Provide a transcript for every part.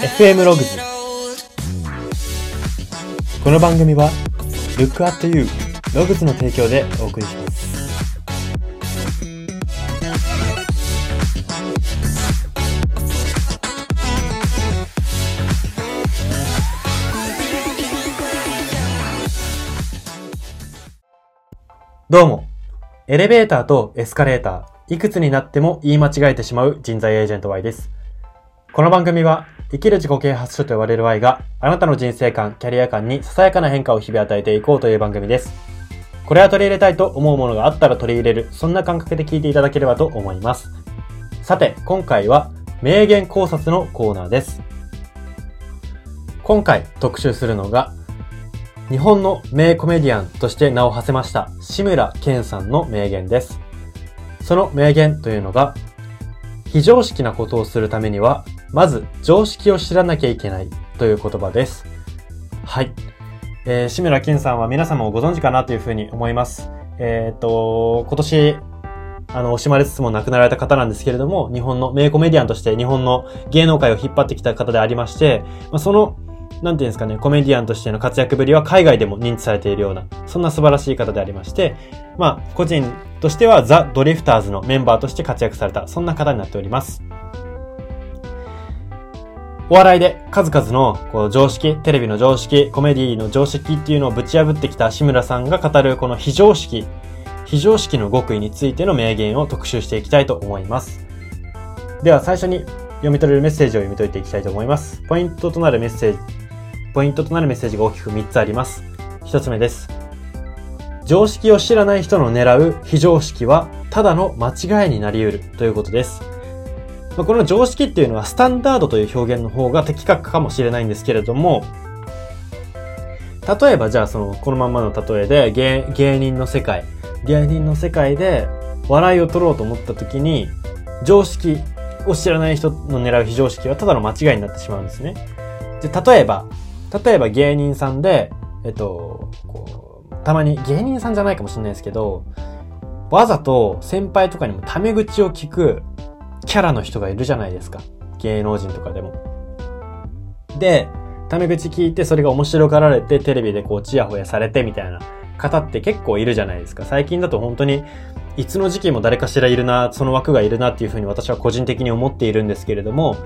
FM ログズこの番組は Look at You ログズの提供でお送りします。どうも。エレベーターとエスカレーターいくつになっても言い間違えてしまう人材エージェント Y です。この番組は生きる自己啓発書と言われる Y があなたの人生観、キャリア観にささやかな変化を日々与えていこうという番組です。これは取り入れたいと思うものがあったら取り入れる、そんな感覚で聞いていただければと思います。さて、今回は名言考察のコーナーです。今回特集するのが日本の名コメディアンとして名を馳せました志村けんさんの名言です。その名言というのが非常識なことをするためには、まず常識を知らなきゃいけないという言葉です。はい。えー、志村けんさんは皆様もご存知かなというふうに思います。えっ、と、今年、あの、惜しまれつつも亡くなられた方なんですけれども、日本の名コメディアンとして日本の芸能界を引っ張ってきた方でありまして、まあ、その、なんていうんですかね、コメディアンとしての活躍ぶりは海外でも認知されているような、そんな素晴らしい方でありまして、まあ、個人としてはザ・ドリフターズのメンバーとして活躍された、そんな方になっております。お笑いで数々のこう常識、テレビの常識、コメディの常識っていうのをぶち破ってきた志村さんが語るこの非常識、非常識の極意についての名言を特集していきたいと思います。では最初に読み取れるメッセージを読み解いていきたいと思います。ポイントとなるメッセージ、ポイントとなるメッセージが大きく3つあります。1つ目です。常識を知らない人の狙う非常識はただの間違いになり得るということです。まこの常識っていうのはスタンダードという表現の方が的確かもしれないんですけれども、例えばじゃあその、このまんまの例えで芸芸人の世界、芸人の世界で笑いを取ろうと思った時に、常識を知らない人の狙う非常識はただの間違いになってしまうんですね。で、例えば、例えば芸人さんで、えっと、こう、たまに芸人さんじゃないかもしれないですけど、わざと先輩とかにもタメ口を聞くキャラの人がいるじゃないですか。芸能人とかでも。で、タメ口聞いてそれが面白がられてテレビでこうチヤホヤされてみたいな方って結構いるじゃないですか。最近だと本当にいつの時期も誰かしらいるな、その枠がいるなっていうふうに私は個人的に思っているんですけれども、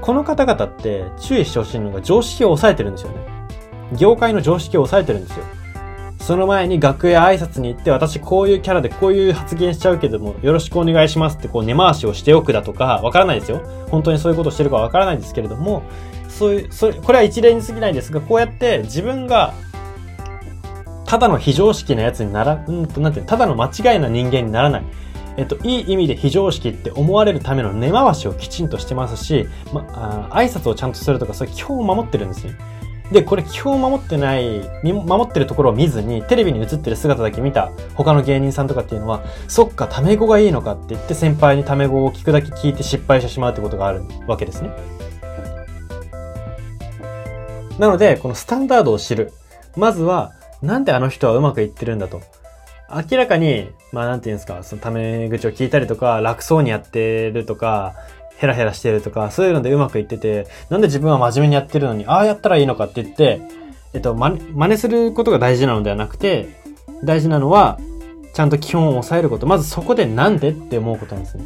この方々って注意してほしいのが常識を抑えてるんですよね。業界の常識を抑えてるんですよ。その前に楽屋挨拶に行って、私こういうキャラでこういう発言しちゃうけども、よろしくお願いしますってこう根回しをしておくだとか、わからないですよ。本当にそういうことをしてるかわからないんですけれども、そういう、それ、これは一例に過ぎないんですが、こうやって自分が、ただの非常識なやつになら、うんと、なんてただの間違いな人間にならない。えっと、いい意味で非常識って思われるための根回しをきちんとしてますし、ま、あ挨拶をちゃんとするとか、そういう基本を守ってるんですね。で、これ基本を守ってない、守ってるところを見ずに、テレビに映ってる姿だけ見た他の芸人さんとかっていうのは、そっか、タメ語がいいのかって言って先輩にタメ語を聞くだけ聞いて失敗してしまうってことがあるわけですね。なので、このスタンダードを知る。まずは、なんであの人はうまくいってるんだと。明らかに、まあなんていうんですか、そのタメ口を聞いたりとか、楽そうにやってるとか、ヘラヘラしてるとか、そういうのでうまくいってて、なんで自分は真面目にやってるのに、ああやったらいいのかって言って、えっと、ま、真似することが大事なのではなくて、大事なのは、ちゃんと基本を抑えること。まずそこでなんでって思うことなんですね。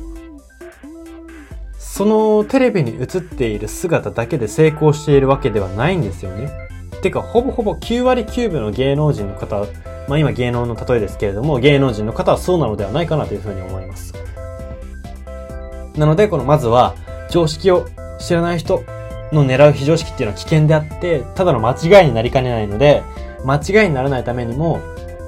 そのテレビに映っている姿だけで成功しているわけではないんですよね。てか、ほぼほぼ9割9分の芸能人の方、まあ今芸能の例えですけれども、芸能人の方はそうなのではないかなというふうに思います。なので、このまずは、常識を知らない人の狙う非常識っていうのは危険であって、ただの間違いになりかねないので、間違いにならないためにも、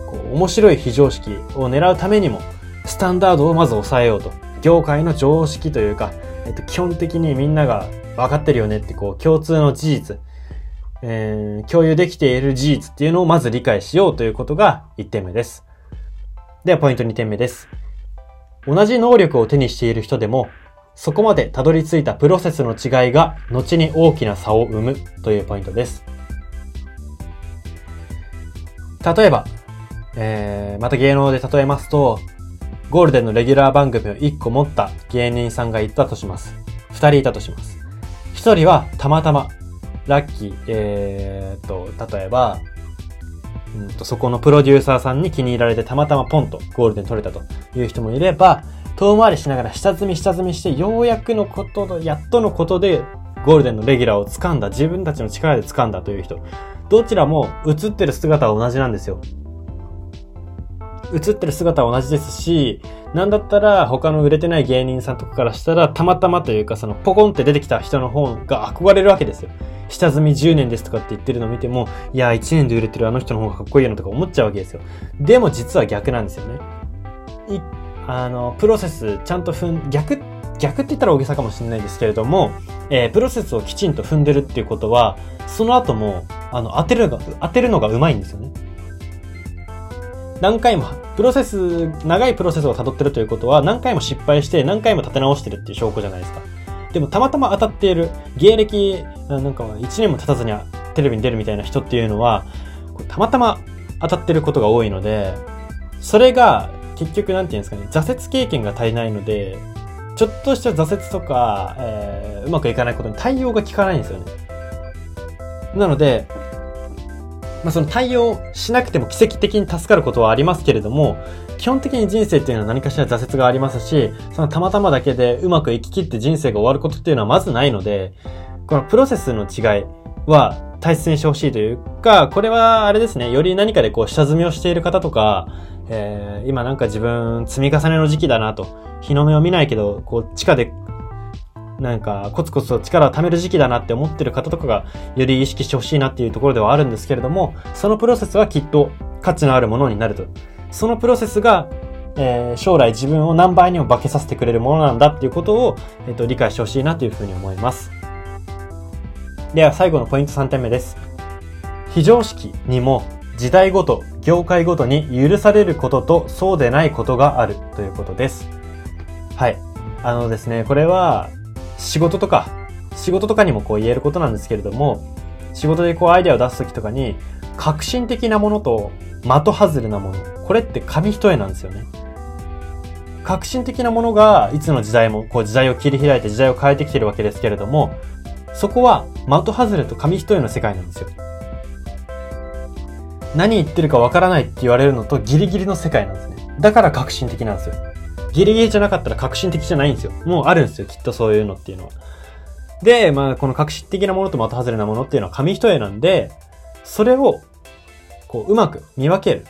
こう面白い非常識を狙うためにも、スタンダードをまず抑えようと。業界の常識というか、えっと、基本的にみんなが分かってるよねって、こう、共通の事実、えー、共有できている事実っていうのをまず理解しようということが1点目です。では、ポイント2点目です。同じ能力を手にしている人でも、そこまでたどり着いたプロセスの違いが後に大きな差を生むというポイントです。例えば、えー、また芸能で例えますと、ゴールデンのレギュラー番組を1個持った芸人さんがいたとします。2人いたとします。1人はたまたま、ラッキー、えー、っと、例えば、うんと、そこのプロデューサーさんに気に入られてたまたまポンとゴールデン取れたという人もいれば、遠回りしながら下積み下積みして、ようやくのことの、やっとのことで、ゴールデンのレギュラーを掴んだ、自分たちの力で掴んだという人。どちらも映ってる姿は同じなんですよ。映ってる姿は同じですし、なんだったら他の売れてない芸人さんとかからしたら、たまたまというか、そのポコンって出てきた人の方が憧れるわけですよ。下積み10年ですとかって言ってるのを見ても、いや、1年で売れてるあの人の方がかっこいいよなとか思っちゃうわけですよ。でも実は逆なんですよね。い、あの、プロセスちゃんと踏ん、逆、逆って言ったら大げさかもしれないですけれども、えー、プロセスをきちんと踏んでるっていうことは、その後も、あの、当てるのが、当てるのがうまいんですよね。何回も、プロセス、長いプロセスを辿ってるということは、何回も失敗して何回も立て直してるっていう証拠じゃないですか。でもたまたま当たっている、芸歴、なんか1年も経たずにテレビに出るみたいな人っていうのは、たまたま当たってることが多いので、それが結局なんていうんですかね、挫折経験が足りないので、ちょっとした挫折とか、えー、うまくいかないことに対応が効かないんですよね。なので、まあ、その対応しなくても奇跡的に助かることはありますけれども、基本的に人生っていうのは何かしら挫折がありますし、そのたまたまだけでうまく生き切って人生が終わることっていうのはまずないので、このプロセスの違いは大切にしてほしいというか、これはあれですね、より何かでこう下積みをしている方とか、えー、今なんか自分積み重ねの時期だなと、日の目を見ないけど、こう地下でなんかコツコツと力を貯める時期だなって思ってる方とかがより意識してほしいなっていうところではあるんですけれども、そのプロセスはきっと価値のあるものになると。そのプロセスが、えー、将来自分を何倍にも化けさせてくれるものなんだっていうことを、えっ、ー、と、理解してほしいなというふうに思います。では最後のポイント3点目です。非常識にも時代ごと、業界ごとに許されることとそうでないことがあるということです。はい。あのですね、これは仕事とか、仕事とかにもこう言えることなんですけれども、仕事でこうアイデアを出すときとかに、革新的なものと的外れなもの。これって紙一重なんですよね。革新的なものがいつの時代もこう時代を切り開いて時代を変えてきてるわけですけれども、そこは的外れと紙一重の世界なんですよ。何言ってるかわからないって言われるのとギリギリの世界なんですね。だから革新的なんですよ。ギリギリじゃなかったら革新的じゃないんですよ。もうあるんですよ、きっとそういうのっていうのは。で、まあ、この革新的なものと的外れなものっていうのは紙一重なんで、それを、こう、うまく見分ける。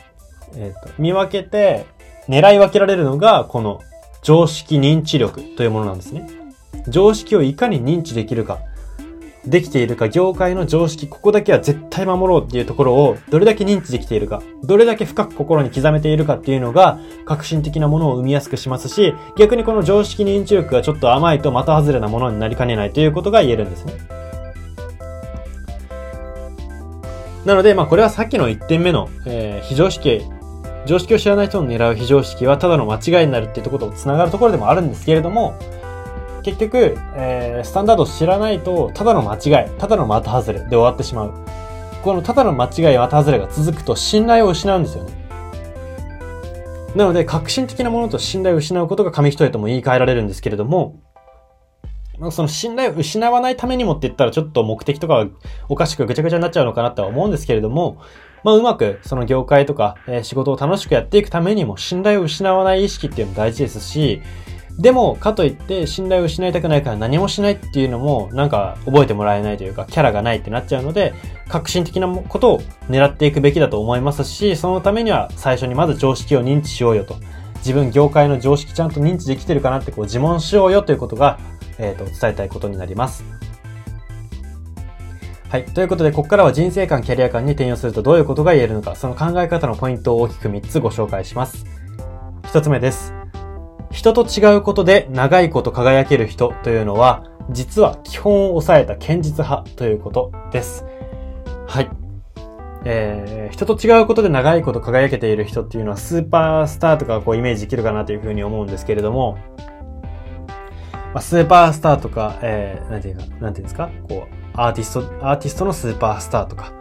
えっ、ー、と、見分けて、狙い分けられるのが、この常識認知力というものなんですね。常識をいかに認知できるか。できているか、業界の常識、ここだけは絶対守ろうっていうところをどれだけ認知できているか、どれだけ深く心に刻めているかっていうのが、革新的なものを生みやすくしますし、逆にこの常識認知力がちょっと甘いと的外れなものになりかねないということが言えるんですね。なので、まあこれはさっきの1点目の、えー、非常識、常識を知らない人の狙う非常識はただの間違いになるっていうところと繋がるところでもあるんですけれども、結局、えー、スタンダードを知らないと、ただの間違い、ただの的外れで終わってしまう。このただの間違い、的外れが続くと信頼を失うんですよね。なので、革新的なものと信頼を失うことが紙一重とも言い換えられるんですけれども、その信頼を失わないためにもって言ったらちょっと目的とかはおかしくぐちゃぐちゃになっちゃうのかなとは思うんですけれども、まあうまくその業界とか、え、仕事を楽しくやっていくためにも信頼を失わない意識っていうのも大事ですし、でも、かといって信頼を失いたくないから何もしないっていうのも、なんか覚えてもらえないというか、キャラがないってなっちゃうので、革新的なことを狙っていくべきだと思いますし、そのためには最初にまず常識を認知しようよと。自分業界の常識ちゃんと認知できてるかなってこう自問しようよということが、えっ、ー、と、伝えたいことになります。はい。ということで、ここからは人生観、キャリア観に転用するとどういうことが言えるのか、その考え方のポイントを大きく3つご紹介します。1つ目です。人と違うことで長いこと輝ける人というのは、実は基本を抑えた堅実派ということです。はい。えー、人と違うことで長いこと輝けている人っていうのはスーパースターとかこうイメージできるかなというふうに思うんですけれども、まあ、スーパースターとか、えー、なんていうか、なんていうんですかこう、アーティスト、アーティストのスーパースターとか、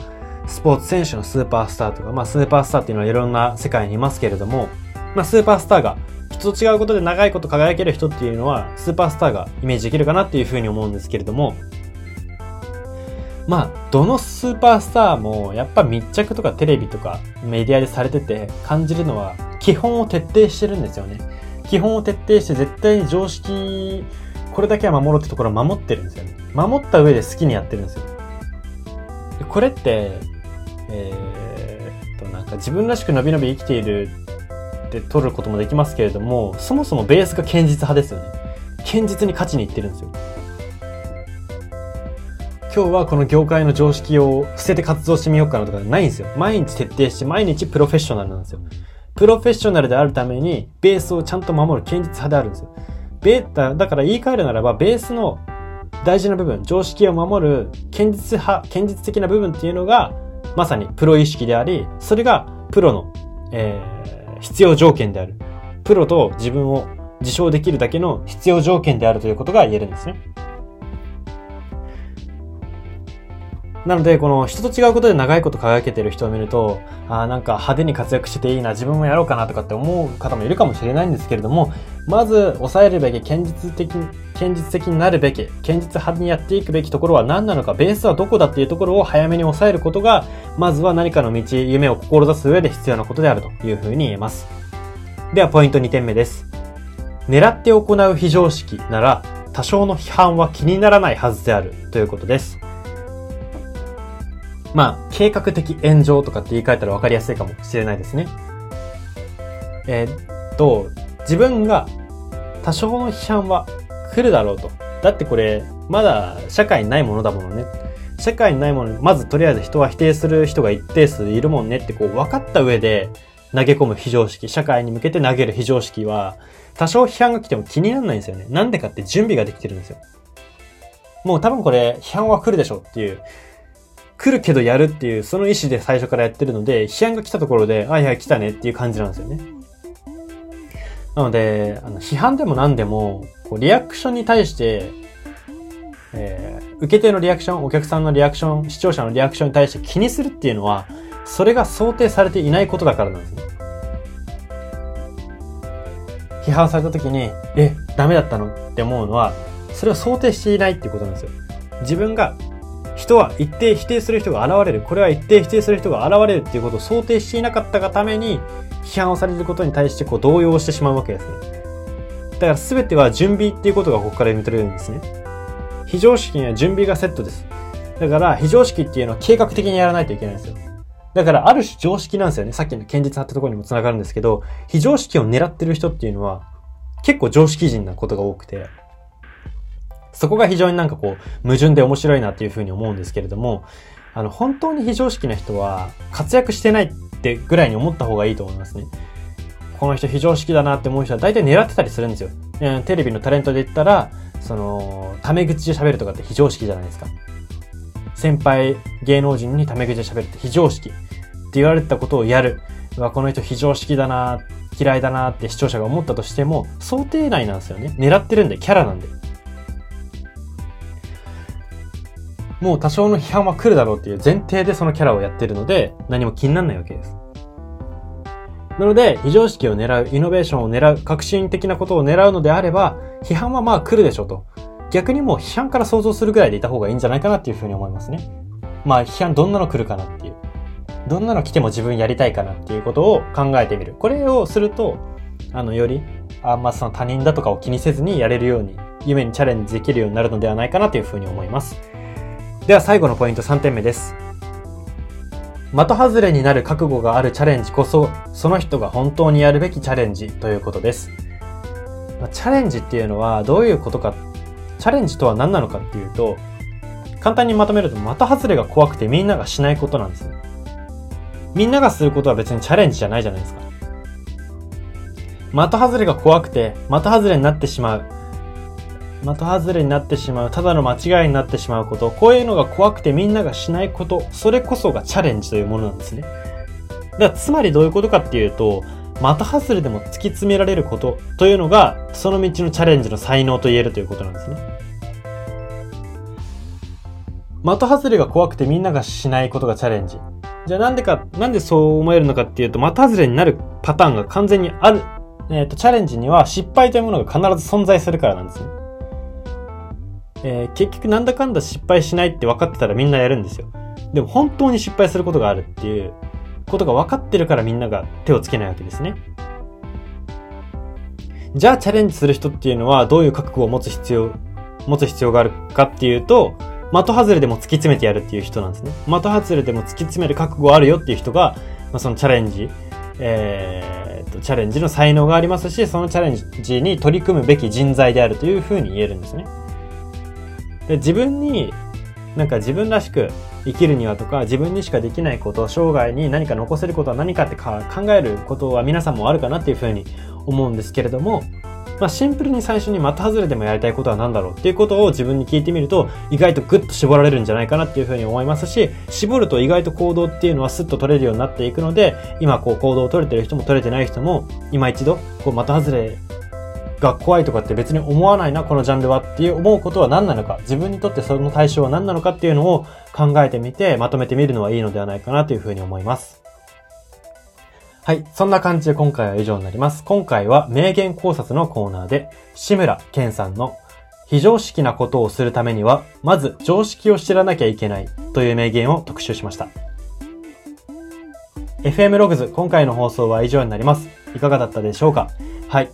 スポーツ選手のスーパースターとか、まあスーパースターっていうのはいろんな世界にいますけれども、まあスーパースターが人と違うことで長いこと輝ける人っていうのは、スーパースターがイメージできるかなっていうふうに思うんですけれども、まあ、どのスーパースターもやっぱ密着とかテレビとかメディアでされてて感じるのは基本を徹底してるんですよね。基本を徹底して絶対に常識、これだけは守ろうってところを守ってるんですよね。守った上で好きにやってるんですよ。でこれって、えー、っと、なんか自分らしく伸び伸び生きているって取ることもできますけれども、そもそもベースが堅実派ですよね。堅実に勝ちにいってるんですよ。今日はこの業界の常識を捨てて活動してみようかなとかないんですよ。毎日徹底して毎日プロフェッショナルなんですよ。プロフェッショナルであるためにベースをちゃんと守る堅実派であるんですよ。ベータ、だから言い換えるならばベースの大事な部分、常識を守る堅実派、堅実的な部分っていうのがまさにプロ意識であり、それがプロの、えー、必要条件である。プロと自分を自称できるだけの必要条件であるということが言えるんですね。なので、この人と違うことで長いこと輝けてる人を見ると、ああ、なんか派手に活躍してていいな、自分もやろうかなとかって思う方もいるかもしれないんですけれども、まず抑えるべき、堅実的、堅実的になるべき、堅実派にやっていくべきところは何なのか、ベースはどこだっていうところを早めに抑えることが、まずは何かの道、夢を志す上で必要なことであるというふうに言えます。では、ポイント2点目です。狙って行う非常識なら、多少の批判は気にならないはずであるということです。まあ、計画的炎上とかって言い換えたら分かりやすいかもしれないですね。えー、っと、自分が多少の批判は来るだろうと。だってこれ、まだ社会にないものだものね。社会にないものまずとりあえず人は否定する人が一定数いるもんねってこう分かった上で投げ込む非常識、社会に向けて投げる非常識は、多少批判が来ても気にならないんですよね。なんでかって準備ができてるんですよ。もう多分これ、批判は来るでしょっていう、来るけどやるっていう、その意思で最初からやってるので、批判が来たところで、あ、いや、来たねっていう感じなんですよね。なので、あの、批判でも何でも、こう、リアクションに対して、えー、受け手のリアクション、お客さんのリアクション、視聴者のリアクションに対して気にするっていうのは、それが想定されていないことだからなんですね。批判された時に、え、ダメだったのって思うのは、それを想定していないっていうことなんですよ。自分が人は一定否定する人が現れる。これは一定否定する人が現れるっていうことを想定していなかったがために、批判をされることに対してこう動揺してしまうわけですね。だから全ては準備っていうことがここから読み取れるんですね。非常識には準備がセットです。だから非常識っていうのは計画的にやらないといけないんですよ。だからある種常識なんですよね。さっきの堅実派ってところにも繋がるんですけど、非常識を狙ってる人っていうのは結構常識人なことが多くて、そこが非常になんかこう、矛盾で面白いなっていうふうに思うんですけれども、あの、本当に非常識な人は活躍してないってぐらいに思った方がいいと思いますね。この人非常識だなって思う人は大体狙ってたりするんですよ。テレビのタレントで言ったら、その、タメ口で喋るとかって非常識じゃないですか。先輩芸能人にタメ口で喋るって非常識って言われたことをやる。わ、この人非常識だな、嫌いだなって視聴者が思ったとしても、想定内なんですよね。狙ってるんで、キャラなんで。もう多少の批判は来るだろうっていう前提でそのキャラをやってるので、何も気にならないわけです。なので、非常識を狙う、イノベーションを狙う、革新的なことを狙うのであれば、批判はまあ来るでしょうと。逆にもう批判から想像するぐらいでいた方がいいんじゃないかなっていうふうに思いますね。まあ批判どんなの来るかなっていう。どんなの来ても自分やりたいかなっていうことを考えてみる。これをすると、あの、より、あんまその他人だとかを気にせずにやれるように、夢にチャレンジできるようになるのではないかなというふうに思います。では最後のポイント3点目です。的外れになる覚悟があるチャレンジこそ、その人が本当にやるべきチャレンジということです。チャレンジっていうのはどういうことか、チャレンジとは何なのかっていうと、簡単にまとめると的外れが怖くてみんながしないことなんですね。みんながすることは別にチャレンジじゃないじゃないですか。的外れが怖くて、的外れになってしまう。的外れになってしまう、ただの間違いになってしまうこと、こういうのが怖くてみんながしないこと、それこそがチャレンジというものなんですね。だつまりどういうことかっていうと、的外れでも突き詰められることというのが、その道のチャレンジの才能と言えるということなんですね。的外れが怖くてみんながしないことがチャレンジ。じゃあなんでか、なんでそう思えるのかっていうと、的外れになるパターンが完全にある。えっ、ー、と、チャレンジには失敗というものが必ず存在するからなんですね。えー、結局なんだかんだ失敗しないって分かってたらみんなやるんですよ。でも本当に失敗することがあるっていうことが分かってるからみんなが手をつけないわけですね。じゃあチャレンジする人っていうのはどういう覚悟を持つ必要、持つ必要があるかっていうと、的外れでも突き詰めてやるっていう人なんですね。的外れでも突き詰める覚悟あるよっていう人が、まあ、そのチャレンジ、えー、と、チャレンジの才能がありますし、そのチャレンジに取り組むべき人材であるというふうに言えるんですね。で自分に、なんか自分らしく生きるにはとか、自分にしかできないこと、生涯に何か残せることは何かってか考えることは皆さんもあるかなっていうふうに思うんですけれども、まあ、シンプルに最初に的外れでもやりたいことは何だろうっていうことを自分に聞いてみると、意外とグッと絞られるんじゃないかなっていうふうに思いますし、絞ると意外と行動っていうのはスッと取れるようになっていくので、今こう行動を取れてる人も取れてない人も、今一度、こう的外れが怖いとかって別に思わないな、このジャンルはっていう思うことは何なのか、自分にとってその対象は何なのかっていうのを考えてみて、まとめてみるのはいいのではないかなというふうに思います。はい。そんな感じで今回は以上になります。今回は名言考察のコーナーで、志村けんさんの非常識なことをするためには、まず常識を知らなきゃいけないという名言を特集しました。FM ログズ、今回の放送は以上になります。いかがだったでしょうか？はい。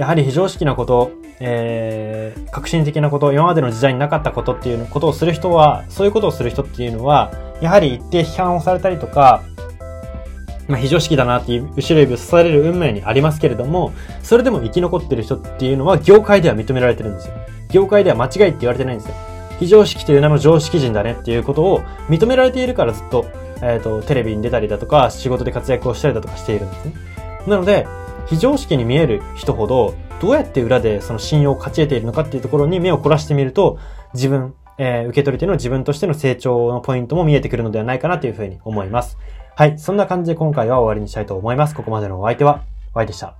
やはり非常識なこと、えー、革新的なこと、今までの時代になかったことっていうことをする人は、そういうことをする人っていうのは、やはり一定批判をされたりとか、まあ、非常識だなっていう後ろ指を刺される運命にありますけれども、それでも生き残ってる人っていうのは業界では認められてるんですよ。業界では間違いって言われてないんですよ。非常識という名の常識人だねっていうことを認められているからずっと、えっ、ー、と、テレビに出たりだとか、仕事で活躍をしたりだとかしているんですね。なので、非常識に見える人ほど、どうやって裏でその信用を勝ち得ているのかっていうところに目を凝らしてみると、自分、えー、受け取り手の自分としての成長のポイントも見えてくるのではないかなというふうに思います。はい。そんな感じで今回は終わりにしたいと思います。ここまでのお相手は、Y でした。